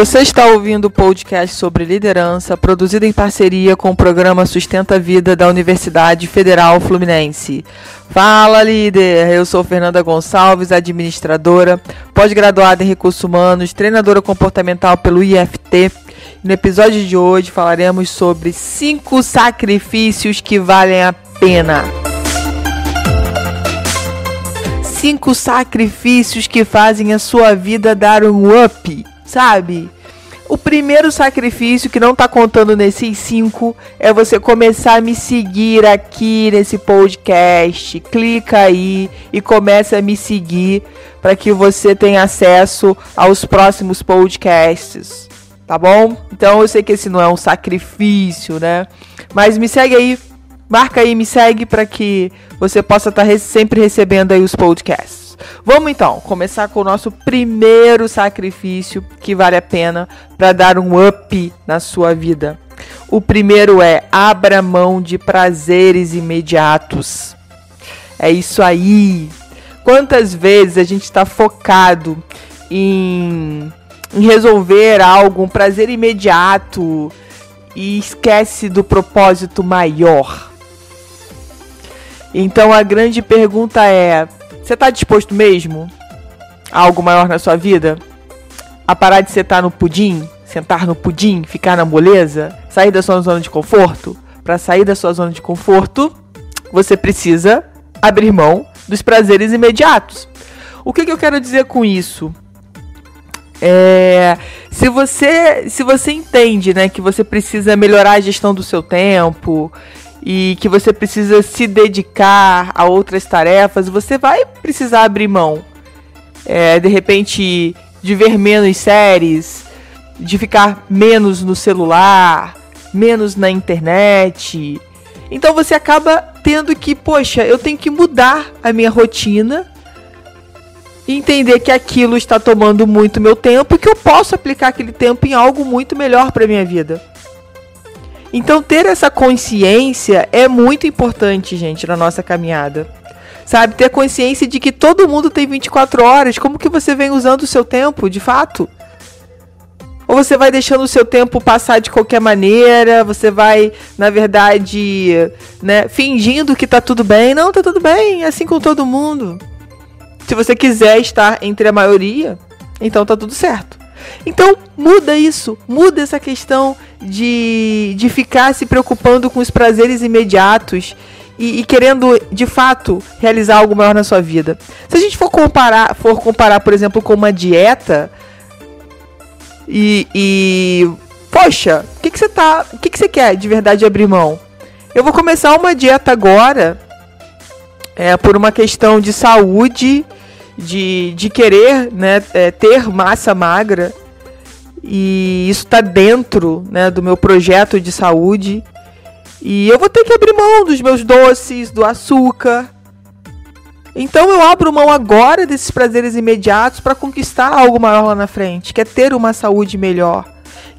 Você está ouvindo o podcast sobre liderança, produzido em parceria com o programa Sustenta a Vida da Universidade Federal Fluminense. Fala, líder! Eu sou Fernanda Gonçalves, administradora, pós-graduada em recursos humanos, treinadora comportamental pelo IFT. No episódio de hoje falaremos sobre cinco sacrifícios que valem a pena. Cinco sacrifícios que fazem a sua vida dar um up sabe? O primeiro sacrifício que não tá contando nesses cinco é você começar a me seguir aqui nesse podcast. Clica aí e começa a me seguir para que você tenha acesso aos próximos podcasts. Tá bom? Então eu sei que esse não é um sacrifício, né? Mas me segue aí, marca aí, me segue para que você possa estar tá sempre recebendo aí os podcasts. Vamos então começar com o nosso primeiro sacrifício que vale a pena para dar um up na sua vida. O primeiro é abra mão de prazeres imediatos. É isso aí. Quantas vezes a gente está focado em, em resolver algo, um prazer imediato e esquece do propósito maior? Então a grande pergunta é: você tá disposto mesmo a algo maior na sua vida? A parar de sentar no pudim? Sentar no pudim? Ficar na moleza? Sair da sua zona de conforto? Para sair da sua zona de conforto, você precisa abrir mão dos prazeres imediatos. O que, que eu quero dizer com isso? É, se você se você entende, né, que você precisa melhorar a gestão do seu tempo, e que você precisa se dedicar a outras tarefas, você vai precisar abrir mão. É, de repente, de ver menos séries, de ficar menos no celular, menos na internet. Então você acaba tendo que, poxa, eu tenho que mudar a minha rotina entender que aquilo está tomando muito meu tempo e que eu posso aplicar aquele tempo em algo muito melhor para minha vida. Então ter essa consciência é muito importante, gente, na nossa caminhada. Sabe, ter consciência de que todo mundo tem 24 horas. Como que você vem usando o seu tempo, de fato? Ou você vai deixando o seu tempo passar de qualquer maneira? Você vai, na verdade, né, fingindo que tá tudo bem? Não, tá tudo bem, é assim com todo mundo. Se você quiser estar entre a maioria, então tá tudo certo. Então muda isso, muda essa questão de, de ficar se preocupando com os prazeres imediatos e, e, querendo de fato realizar algo maior na sua vida. Se a gente for comparar, for comparar, por exemplo, com uma dieta e, e poxa, o que, que você tá, o que, que você quer de verdade abrir mão? Eu vou começar uma dieta agora, é, por uma questão de saúde, de, de querer né, é, ter massa magra e isso está dentro né, do meu projeto de saúde. E eu vou ter que abrir mão dos meus doces, do açúcar. Então eu abro mão agora desses prazeres imediatos para conquistar algo maior lá na frente, que é ter uma saúde melhor,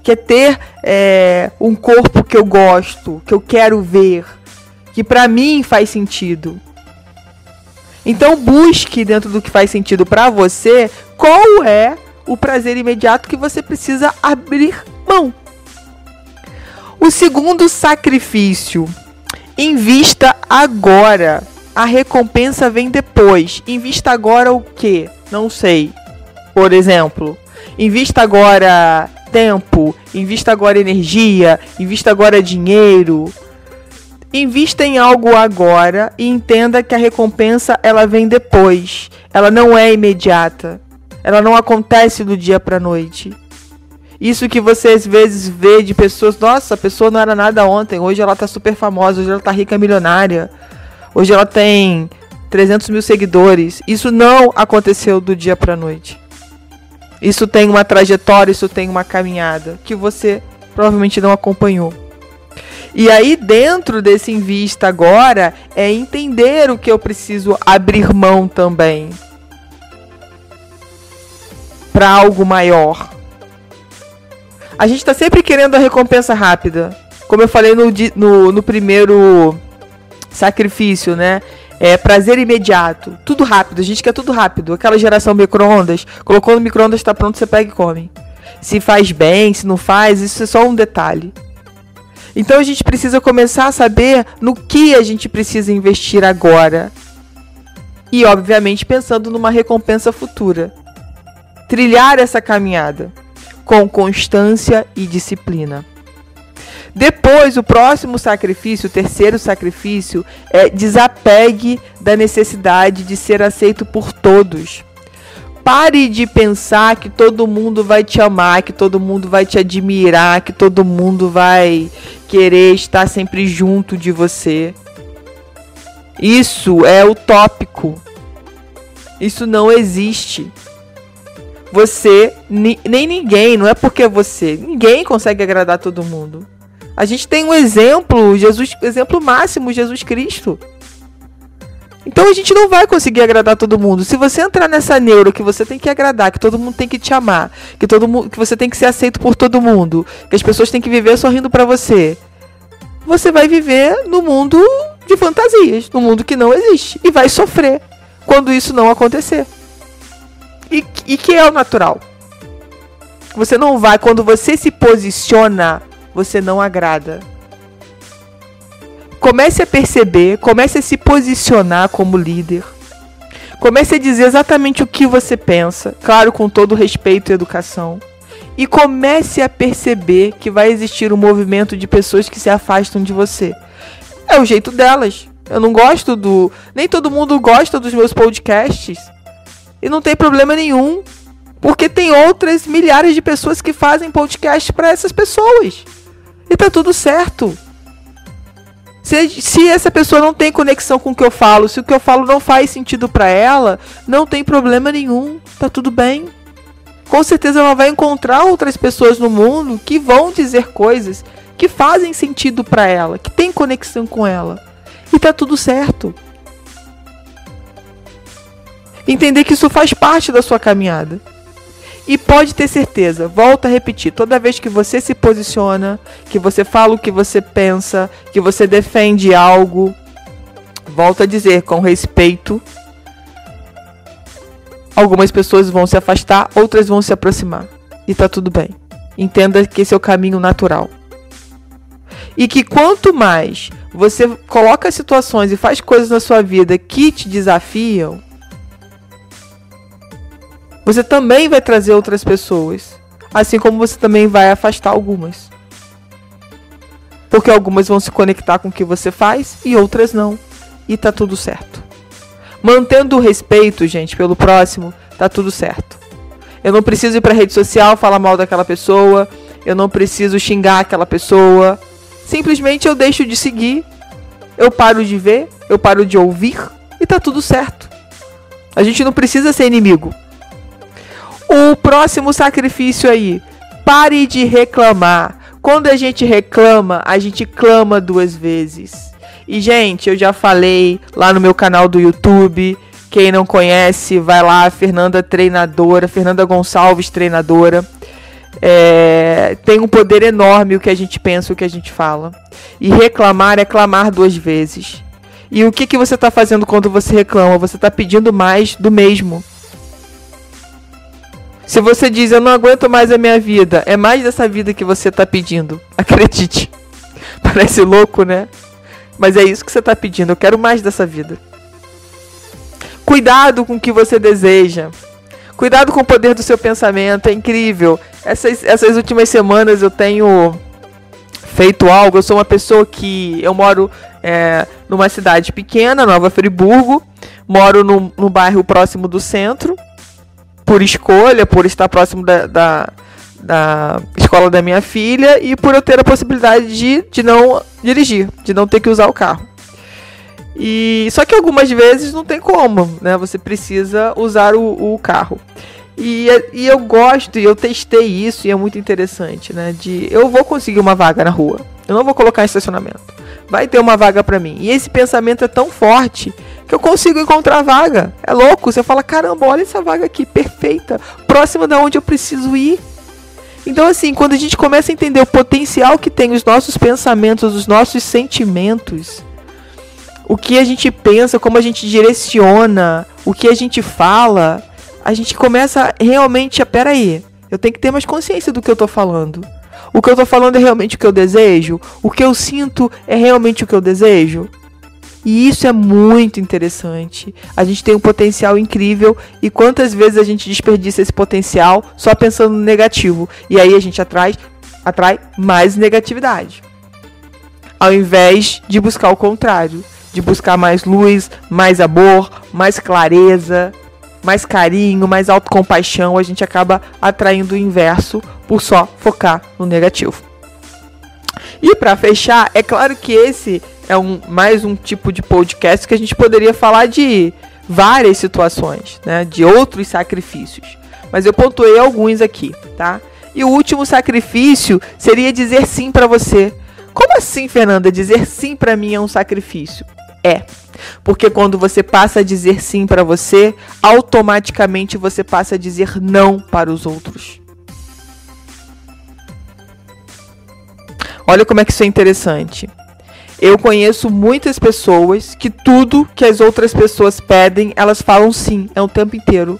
que é ter é, um corpo que eu gosto, que eu quero ver, que para mim faz sentido. Então busque dentro do que faz sentido para você qual é o prazer imediato que você precisa abrir mão. O segundo sacrifício. Invista agora. A recompensa vem depois. Invista agora o que? Não sei. Por exemplo, invista agora tempo, invista agora energia, invista agora dinheiro. Invista em algo agora e entenda que a recompensa ela vem depois. Ela não é imediata. Ela não acontece do dia para noite. Isso que você às vezes vê de pessoas, nossa, a pessoa não era nada ontem, hoje ela tá super famosa, hoje ela tá rica milionária, hoje ela tem 300 mil seguidores. Isso não aconteceu do dia para noite. Isso tem uma trajetória, isso tem uma caminhada que você provavelmente não acompanhou. E aí, dentro desse invista agora, é entender o que eu preciso abrir mão também para algo maior. A gente está sempre querendo a recompensa rápida. Como eu falei no, no, no primeiro sacrifício, né? É prazer imediato. Tudo rápido. A gente quer tudo rápido. Aquela geração micro-ondas. Colocou no micro-ondas, está pronto, você pega e come. se faz bem, se não faz, isso é só um detalhe. Então a gente precisa começar a saber no que a gente precisa investir agora. E, obviamente, pensando numa recompensa futura. Trilhar essa caminhada com constância e disciplina. Depois, o próximo sacrifício, o terceiro sacrifício, é desapegue da necessidade de ser aceito por todos. Pare de pensar que todo mundo vai te amar, que todo mundo vai te admirar, que todo mundo vai querer estar sempre junto de você. Isso é utópico. Isso não existe. Você, nem ninguém, não é porque é você, ninguém consegue agradar todo mundo. A gente tem um exemplo, Jesus, exemplo máximo, Jesus Cristo. Então a gente não vai conseguir agradar todo mundo. Se você entrar nessa neuro que você tem que agradar, que todo mundo tem que te amar, que todo mundo, que você tem que ser aceito por todo mundo, que as pessoas têm que viver sorrindo para você, você vai viver no mundo de fantasias, no mundo que não existe e vai sofrer quando isso não acontecer. E, e que é o natural. Você não vai quando você se posiciona, você não agrada comece a perceber, comece a se posicionar como líder. Comece a dizer exatamente o que você pensa, claro, com todo respeito e educação. E comece a perceber que vai existir um movimento de pessoas que se afastam de você. É o jeito delas. Eu não gosto do. Nem todo mundo gosta dos meus podcasts. E não tem problema nenhum. Porque tem outras milhares de pessoas que fazem podcast para essas pessoas. E tá tudo certo. Se, se essa pessoa não tem conexão com o que eu falo, se o que eu falo não faz sentido para ela, não tem problema nenhum, tá tudo bem. Com certeza ela vai encontrar outras pessoas no mundo que vão dizer coisas que fazem sentido para ela, que tem conexão com ela. E tá tudo certo. Entender que isso faz parte da sua caminhada. E pode ter certeza, volta a repetir, toda vez que você se posiciona, que você fala o que você pensa, que você defende algo, volta a dizer com respeito. Algumas pessoas vão se afastar, outras vão se aproximar. E tá tudo bem. Entenda que esse é o caminho natural. E que quanto mais você coloca situações e faz coisas na sua vida que te desafiam, você também vai trazer outras pessoas. Assim como você também vai afastar algumas. Porque algumas vão se conectar com o que você faz e outras não. E tá tudo certo. Mantendo o respeito, gente, pelo próximo, tá tudo certo. Eu não preciso ir pra rede social falar mal daquela pessoa. Eu não preciso xingar aquela pessoa. Simplesmente eu deixo de seguir. Eu paro de ver. Eu paro de ouvir. E tá tudo certo. A gente não precisa ser inimigo. O próximo sacrifício aí. Pare de reclamar. Quando a gente reclama, a gente clama duas vezes. E, gente, eu já falei lá no meu canal do YouTube. Quem não conhece, vai lá, Fernanda Treinadora, Fernanda Gonçalves Treinadora. É, tem um poder enorme o que a gente pensa, o que a gente fala. E reclamar é clamar duas vezes. E o que, que você está fazendo quando você reclama? Você está pedindo mais do mesmo. Se você diz eu não aguento mais a minha vida, é mais dessa vida que você está pedindo. Acredite. Parece louco, né? Mas é isso que você está pedindo. Eu quero mais dessa vida. Cuidado com o que você deseja. Cuidado com o poder do seu pensamento. É incrível. Essas, essas últimas semanas eu tenho feito algo. Eu sou uma pessoa que. Eu moro é, numa cidade pequena, Nova Friburgo. Moro no, no bairro próximo do centro por escolha, por estar próximo da, da, da, escola da minha filha e por eu ter a possibilidade de, de não dirigir, de não ter que usar o carro. E só que algumas vezes não tem como, né? Você precisa usar o, o carro. E, e eu gosto, e eu testei isso, e é muito interessante, né? De eu vou conseguir uma vaga na rua. Eu não vou colocar em estacionamento. Vai ter uma vaga para mim. E esse pensamento é tão forte que eu consigo encontrar vaga. É louco. Você fala, caramba, olha essa vaga aqui, perfeita, próxima da onde eu preciso ir. Então, assim, quando a gente começa a entender o potencial que tem os nossos pensamentos, os nossos sentimentos, o que a gente pensa, como a gente direciona, o que a gente fala, a gente começa realmente a, peraí, Eu tenho que ter mais consciência do que eu tô falando. O que eu tô falando é realmente o que eu desejo? O que eu sinto é realmente o que eu desejo? E isso é muito interessante. A gente tem um potencial incrível e quantas vezes a gente desperdiça esse potencial só pensando no negativo. E aí a gente atrai, atrai mais negatividade. Ao invés de buscar o contrário, de buscar mais luz, mais amor, mais clareza, mais carinho, mais autocompaixão, a gente acaba atraindo o inverso por só focar no negativo. E para fechar, é claro que esse é um, mais um tipo de podcast que a gente poderia falar de várias situações, né, de outros sacrifícios. Mas eu pontuei alguns aqui, tá? E o último sacrifício seria dizer sim para você. Como assim, Fernanda? Dizer sim para mim é um sacrifício? É. Porque quando você passa a dizer sim para você, automaticamente você passa a dizer não para os outros. Olha como é que isso é interessante. Eu conheço muitas pessoas que tudo que as outras pessoas pedem, elas falam sim, é o tempo inteiro.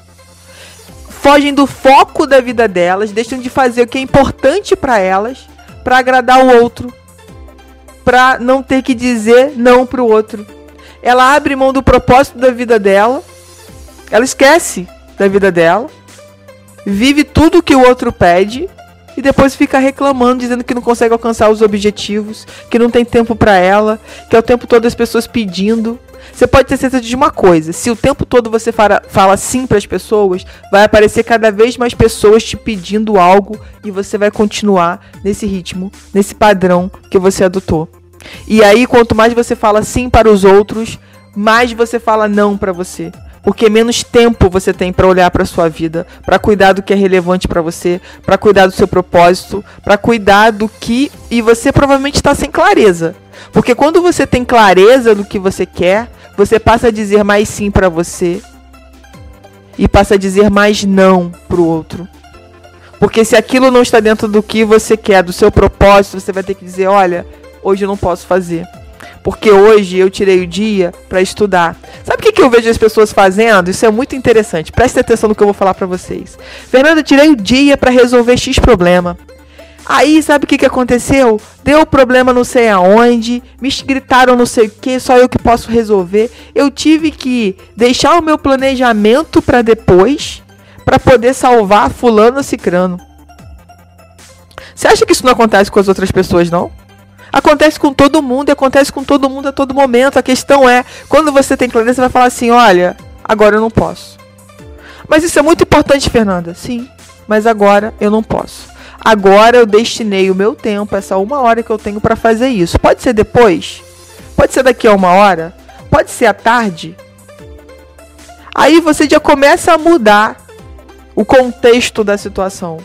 Fogem do foco da vida delas, deixam de fazer o que é importante para elas, para agradar o outro, para não ter que dizer não pro outro. Ela abre mão do propósito da vida dela, ela esquece da vida dela, vive tudo que o outro pede e depois fica reclamando, dizendo que não consegue alcançar os objetivos, que não tem tempo para ela, que é o tempo todo as pessoas pedindo. Você pode ter certeza de uma coisa: se o tempo todo você fala, fala sim para as pessoas, vai aparecer cada vez mais pessoas te pedindo algo e você vai continuar nesse ritmo, nesse padrão que você adotou. E aí, quanto mais você fala sim para os outros, mais você fala não para você porque menos tempo você tem para olhar para sua vida, para cuidar do que é relevante para você, para cuidar do seu propósito, para cuidar do que e você provavelmente está sem clareza. Porque quando você tem clareza do que você quer, você passa a dizer mais sim para você e passa a dizer mais não para o outro. Porque se aquilo não está dentro do que você quer, do seu propósito, você vai ter que dizer, olha, hoje eu não posso fazer porque hoje eu tirei o dia para estudar. Sabe o que, que eu vejo as pessoas fazendo? Isso é muito interessante. Preste atenção no que eu vou falar para vocês. Fernanda, tirei o dia para resolver X problema. Aí, sabe o que, que aconteceu? Deu problema não sei aonde, me gritaram não sei o que, só eu que posso resolver. Eu tive que deixar o meu planejamento para depois, para poder salvar fulano cicrano. Você acha que isso não acontece com as outras pessoas, não? Acontece com todo mundo e acontece com todo mundo a todo momento. A questão é, quando você tem clareza, você vai falar assim: olha, agora eu não posso. Mas isso é muito importante, Fernanda. Sim, mas agora eu não posso. Agora eu destinei o meu tempo, essa uma hora que eu tenho para fazer isso. Pode ser depois? Pode ser daqui a uma hora? Pode ser à tarde? Aí você já começa a mudar o contexto da situação.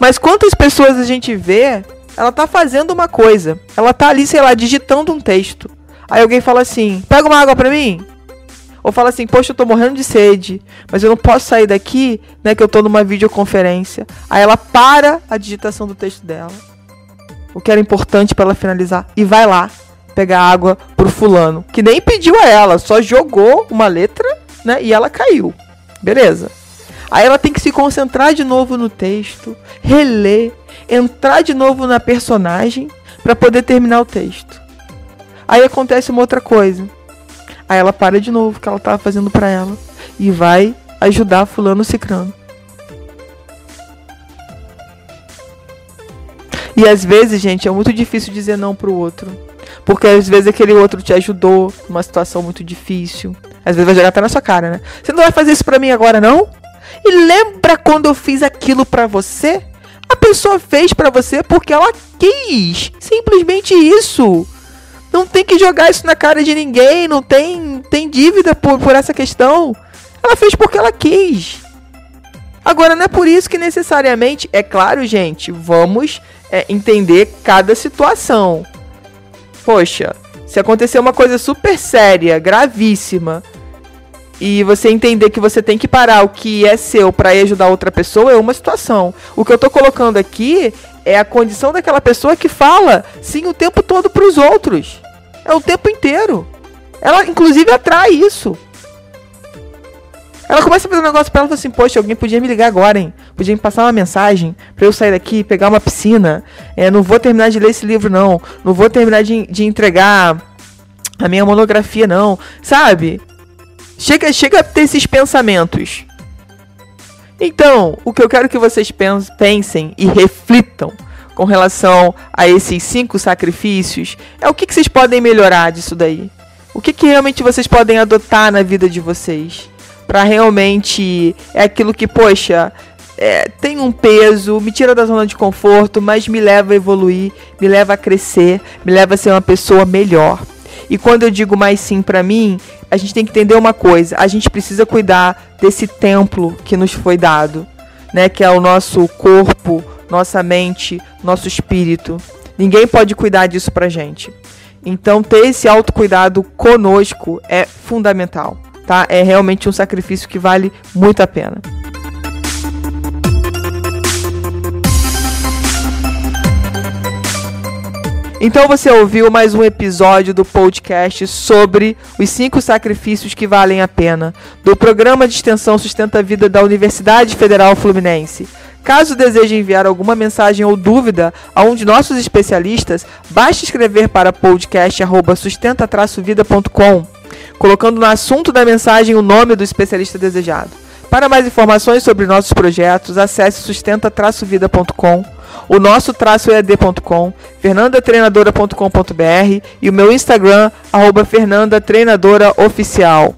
Mas quantas pessoas a gente vê ela tá fazendo uma coisa. Ela tá ali, sei lá, digitando um texto. Aí alguém fala assim: pega uma água pra mim. Ou fala assim: poxa, eu tô morrendo de sede, mas eu não posso sair daqui, né? Que eu tô numa videoconferência. Aí ela para a digitação do texto dela. O que era importante para ela finalizar. E vai lá pegar água pro fulano. Que nem pediu a ela, só jogou uma letra, né? E ela caiu. Beleza. Aí ela tem que se concentrar de novo no texto, reler, entrar de novo na personagem para poder terminar o texto. Aí acontece uma outra coisa. Aí ela para de novo o que ela estava fazendo para ela e vai ajudar fulano cicrano. E às vezes, gente, é muito difícil dizer não pro outro. Porque às vezes aquele outro te ajudou numa situação muito difícil. Às vezes vai jogar até na sua cara, né? Você não vai fazer isso pra mim agora, não? E lembra quando eu fiz aquilo pra você? A pessoa fez para você porque ela quis. Simplesmente isso. Não tem que jogar isso na cara de ninguém. Não tem, tem dívida por, por essa questão. Ela fez porque ela quis. Agora, não é por isso que necessariamente, é claro, gente, vamos é, entender cada situação. Poxa, se acontecer uma coisa super séria, gravíssima, e você entender que você tem que parar o que é seu para ajudar outra pessoa é uma situação. O que eu tô colocando aqui é a condição daquela pessoa que fala sim o tempo todo para os outros. É o tempo inteiro. Ela inclusive atrai isso. Ela começa a fazer um negócio pra ela e fala assim, poxa, alguém podia me ligar agora, hein? Podia me passar uma mensagem pra eu sair daqui, pegar uma piscina. É, não vou terminar de ler esse livro, não. Não vou terminar de, de entregar a minha monografia, não. Sabe? Chega, chega a ter esses pensamentos. Então, o que eu quero que vocês pensem e reflitam com relação a esses cinco sacrifícios é o que, que vocês podem melhorar disso daí. O que, que realmente vocês podem adotar na vida de vocês para realmente é aquilo que, poxa, é, tem um peso, me tira da zona de conforto, mas me leva a evoluir, me leva a crescer, me leva a ser uma pessoa melhor. E quando eu digo mais sim para mim, a gente tem que entender uma coisa: a gente precisa cuidar desse templo que nos foi dado, né? Que é o nosso corpo, nossa mente, nosso espírito. Ninguém pode cuidar disso pra gente. Então, ter esse autocuidado conosco é fundamental tá? É realmente um sacrifício que vale muito a pena. Então você ouviu mais um episódio do podcast sobre os cinco sacrifícios que valem a pena, do programa de extensão Sustenta a Vida da Universidade Federal Fluminense. Caso deseje enviar alguma mensagem ou dúvida a um de nossos especialistas, basta escrever para podcast@sustenta-vida.com colocando no assunto da mensagem o nome do especialista desejado. Para mais informações sobre nossos projetos, acesse sustenta-vida.com, o nosso traço ead.com, fernandatreinadora.com.br e o meu Instagram, arroba fernandatreinadora oficial.